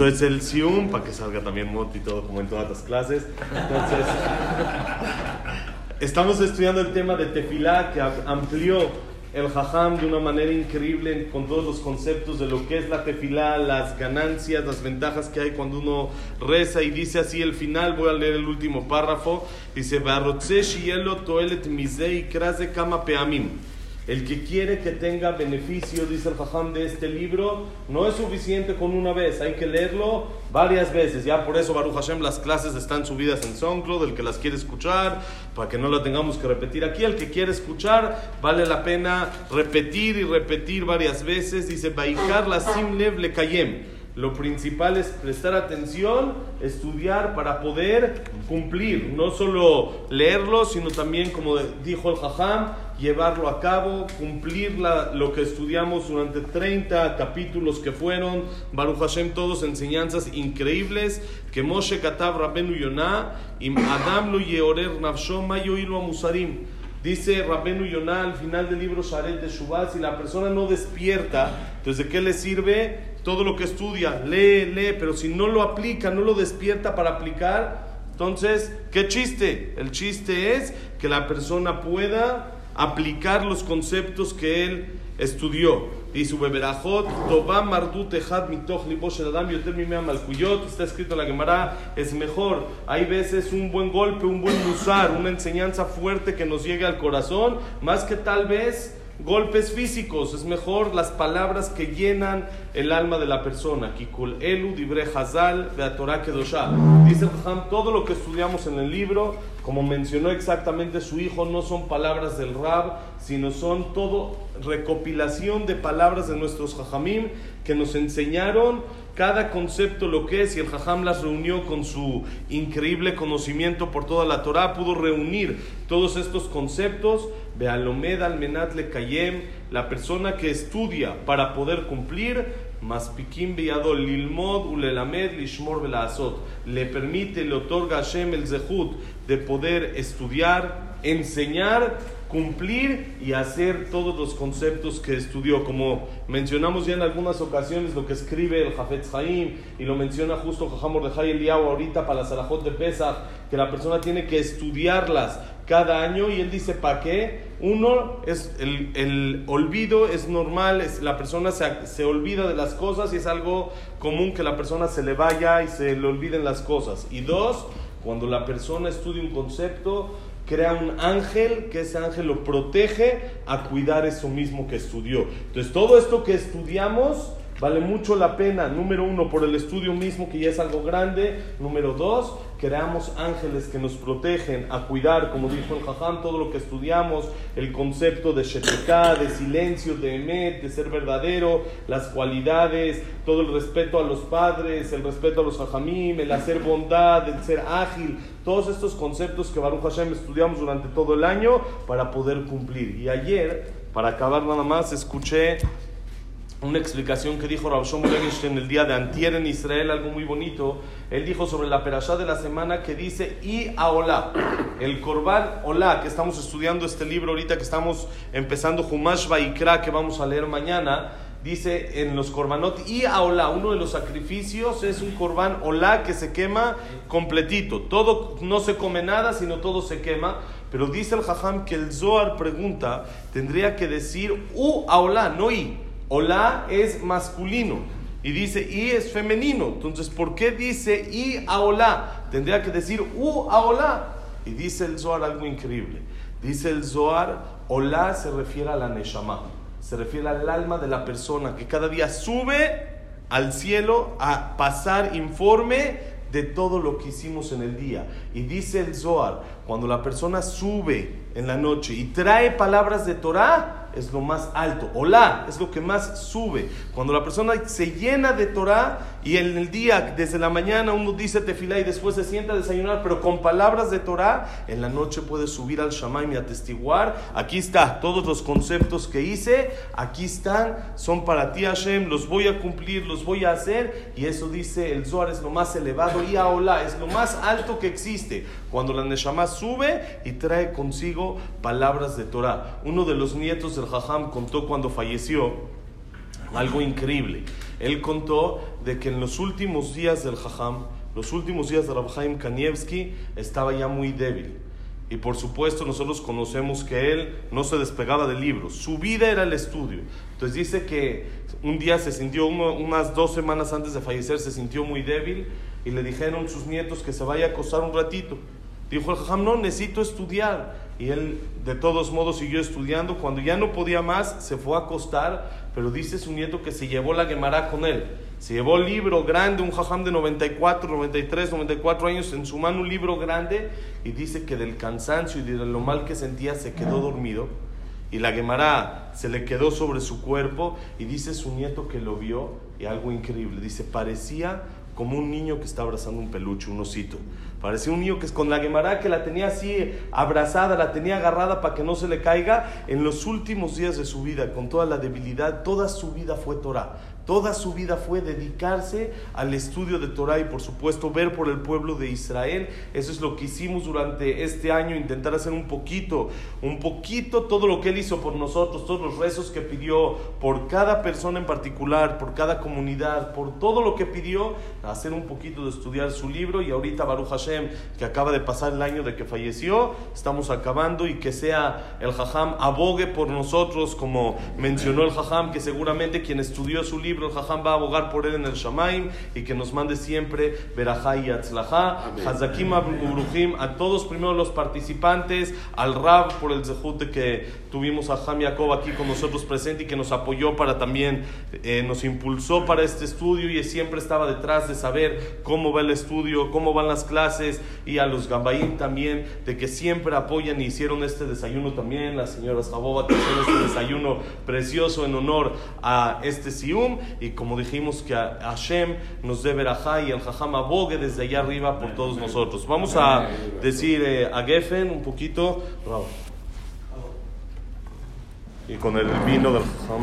Entonces el Sium, para que salga también Moti y todo como en todas las clases. Entonces, estamos estudiando el tema de Tefilá que amplió el Jajam de una manera increíble con todos los conceptos de lo que es la tefilá, las ganancias, las ventajas que hay cuando uno reza y dice así el final, voy a leer el último párrafo, dice, toelet kama peamim. El que quiere que tenga beneficio, dice el Jajam de este libro, no es suficiente con una vez, hay que leerlo varias veces. Ya por eso, Baruch Hashem, las clases están subidas en SoundCloud, el que las quiere escuchar, para que no la tengamos que repetir aquí. El que quiere escuchar, vale la pena repetir y repetir varias veces. Dice, Baikar la Simlev le Kayem. Lo principal es prestar atención, estudiar para poder cumplir, no solo leerlo, sino también, como dijo el Jajam, llevarlo a cabo, cumplir lo que estudiamos durante 30 capítulos que fueron, Baruch Hashem, todos enseñanzas increíbles, que Moshe Katav Rabenu Yonah, y Adam lo yeorer nafsho mayoilo musarim. Dice Rabenu Yonah al final del libro Sharet de Shubá, si la persona no despierta, entonces ¿de qué le sirve? todo lo que estudia, lee, lee, pero si no lo aplica, no lo despierta para aplicar, entonces, ¿qué chiste? El chiste es que la persona pueda aplicar los conceptos que él estudió. Dice está escrito en la Gemara, es mejor. Hay veces un buen golpe, un buen musar, una enseñanza fuerte que nos llegue al corazón, más que tal vez golpes físicos, es mejor las palabras que llenan el alma de la persona. Kikul elu dibre hazal. Dice el todo lo que estudiamos en el libro, como mencionó exactamente su hijo, no son palabras del Rab, sino son todo recopilación de palabras de nuestros Jajamim que nos enseñaron cada concepto lo que es, y el Jajam las reunió con su increíble conocimiento por toda la Torah, pudo reunir todos estos conceptos. Bealomed almenat le kayem, la persona que estudia para poder cumplir, mas pikim beyadol lilmod ulelamed lishmor azot le permite, le otorga a Hashem el zehut de poder estudiar, enseñar cumplir y hacer todos los conceptos que estudió. Como mencionamos ya en algunas ocasiones lo que escribe el Jafetz Haim y lo menciona justo Jajam Mordejai Eliyahu ahorita para la Salahot de Pesach, que la persona tiene que estudiarlas cada año y él dice, ¿para qué? Uno, es el, el olvido es normal, es, la persona se, se, olvida de las cosas y es algo común que la persona se le vaya y se le olviden las cosas. Y dos, cuando la persona estudia un concepto, crea un ángel, que ese ángel lo protege a cuidar eso mismo que estudió. Entonces, todo esto que estudiamos vale mucho la pena, número uno, por el estudio mismo, que ya es algo grande, número dos, creamos ángeles que nos protegen a cuidar, como dijo el Jajam, todo lo que estudiamos, el concepto de Shetekah, de silencio, de Emet, de ser verdadero, las cualidades, todo el respeto a los padres, el respeto a los Jajamim, el hacer bondad, el ser ágil, todos estos conceptos que Baruch Hashem estudiamos durante todo el año para poder cumplir. Y ayer, para acabar nada más, escuché una explicación que dijo Rav Shlomo en el día de Antier en Israel, algo muy bonito. Él dijo sobre la perashá de la semana que dice y a Olá, el Korban Olá, que estamos estudiando este libro ahorita que estamos empezando Humash Vaikra, que vamos a leer mañana. Dice en los Korbanot y a Olá, uno de los sacrificios es un Korban Olá que se quema completito. Todo no se come nada, sino todo se quema. Pero dice el Jajam que el Zohar pregunta, tendría que decir u a Olá, no i. Hola es masculino y dice y es femenino. Entonces, ¿por qué dice y a hola? Tendría que decir u a hola. Y dice el Zohar algo increíble. Dice el Zohar, hola se refiere a la Neshama, se refiere al alma de la persona que cada día sube al cielo a pasar informe de todo lo que hicimos en el día. Y dice el Zohar, cuando la persona sube en la noche y trae palabras de Torah, es lo más alto. Hola es lo que más sube. Cuando la persona se llena de Torah y en el día, desde la mañana, uno dice tefilá y después se sienta a desayunar, pero con palabras de Torah, en la noche puede subir al Shamaim y atestiguar. Aquí está, todos los conceptos que hice, aquí están, son para ti Hashem, los voy a cumplir, los voy a hacer. Y eso dice el Zohar es lo más elevado y Aolá es lo más alto que existe. Cuando la Neshama sube y trae consigo palabras de Torah. Uno de los nietos del Jajam contó cuando falleció algo increíble. Él contó de que en los últimos días del Jajam, los últimos días de Rabhaim Kanievski, estaba ya muy débil. Y por supuesto nosotros conocemos que él no se despegaba de libros. Su vida era el estudio. Entonces dice que un día se sintió, unas dos semanas antes de fallecer, se sintió muy débil y le dijeron sus nietos que se vaya a acostar un ratito. Dijo el jajam, no, necesito estudiar. Y él de todos modos siguió estudiando. Cuando ya no podía más, se fue a acostar, pero dice su nieto que se llevó la Gemara con él. Se llevó el libro grande, un jajam de 94, 93, 94 años, en su mano un libro grande, y dice que del cansancio y de lo mal que sentía se quedó dormido. Y la Gemara se le quedó sobre su cuerpo, y dice su nieto que lo vio, y algo increíble. Dice, parecía como un niño que está abrazando un peluche, un osito. Parecía un niño que es con la Gemara que la tenía así abrazada, la tenía agarrada para que no se le caiga. En los últimos días de su vida, con toda la debilidad, toda su vida fue Torah. Toda su vida fue dedicarse al estudio de Torah y por supuesto ver por el pueblo de Israel. Eso es lo que hicimos durante este año, intentar hacer un poquito, un poquito todo lo que Él hizo por nosotros, todos los rezos que pidió por cada persona en particular, por cada comunidad, por todo lo que pidió, hacer un poquito de estudiar su libro y ahorita Baruch Hashem, que acaba de pasar el año de que falleció, estamos acabando y que sea el Jajam abogue por nosotros, como mencionó el Jajam, que seguramente quien estudió su libro, el Jajam va a abogar por él en el Shamaim y que nos mande siempre Berajá y Atzlajá, Hazakim Uruhim, a todos primero los participantes, al Rab por el Zehut que tuvimos a Ham Yaakov aquí con nosotros presente y que nos apoyó para también, eh, nos impulsó para este estudio y siempre estaba detrás de saber cómo va el estudio, cómo van las clases y a los Gambaín también, de que siempre apoyan y hicieron este desayuno también, las señoras Jaboba que hicieron este desayuno precioso en honor a este Sium y como dijimos que Hashem nos debe a y el Jajam abogue desde allá arriba por todos nosotros. Vamos a decir eh, a Geffen un poquito y con el vino del Jajam.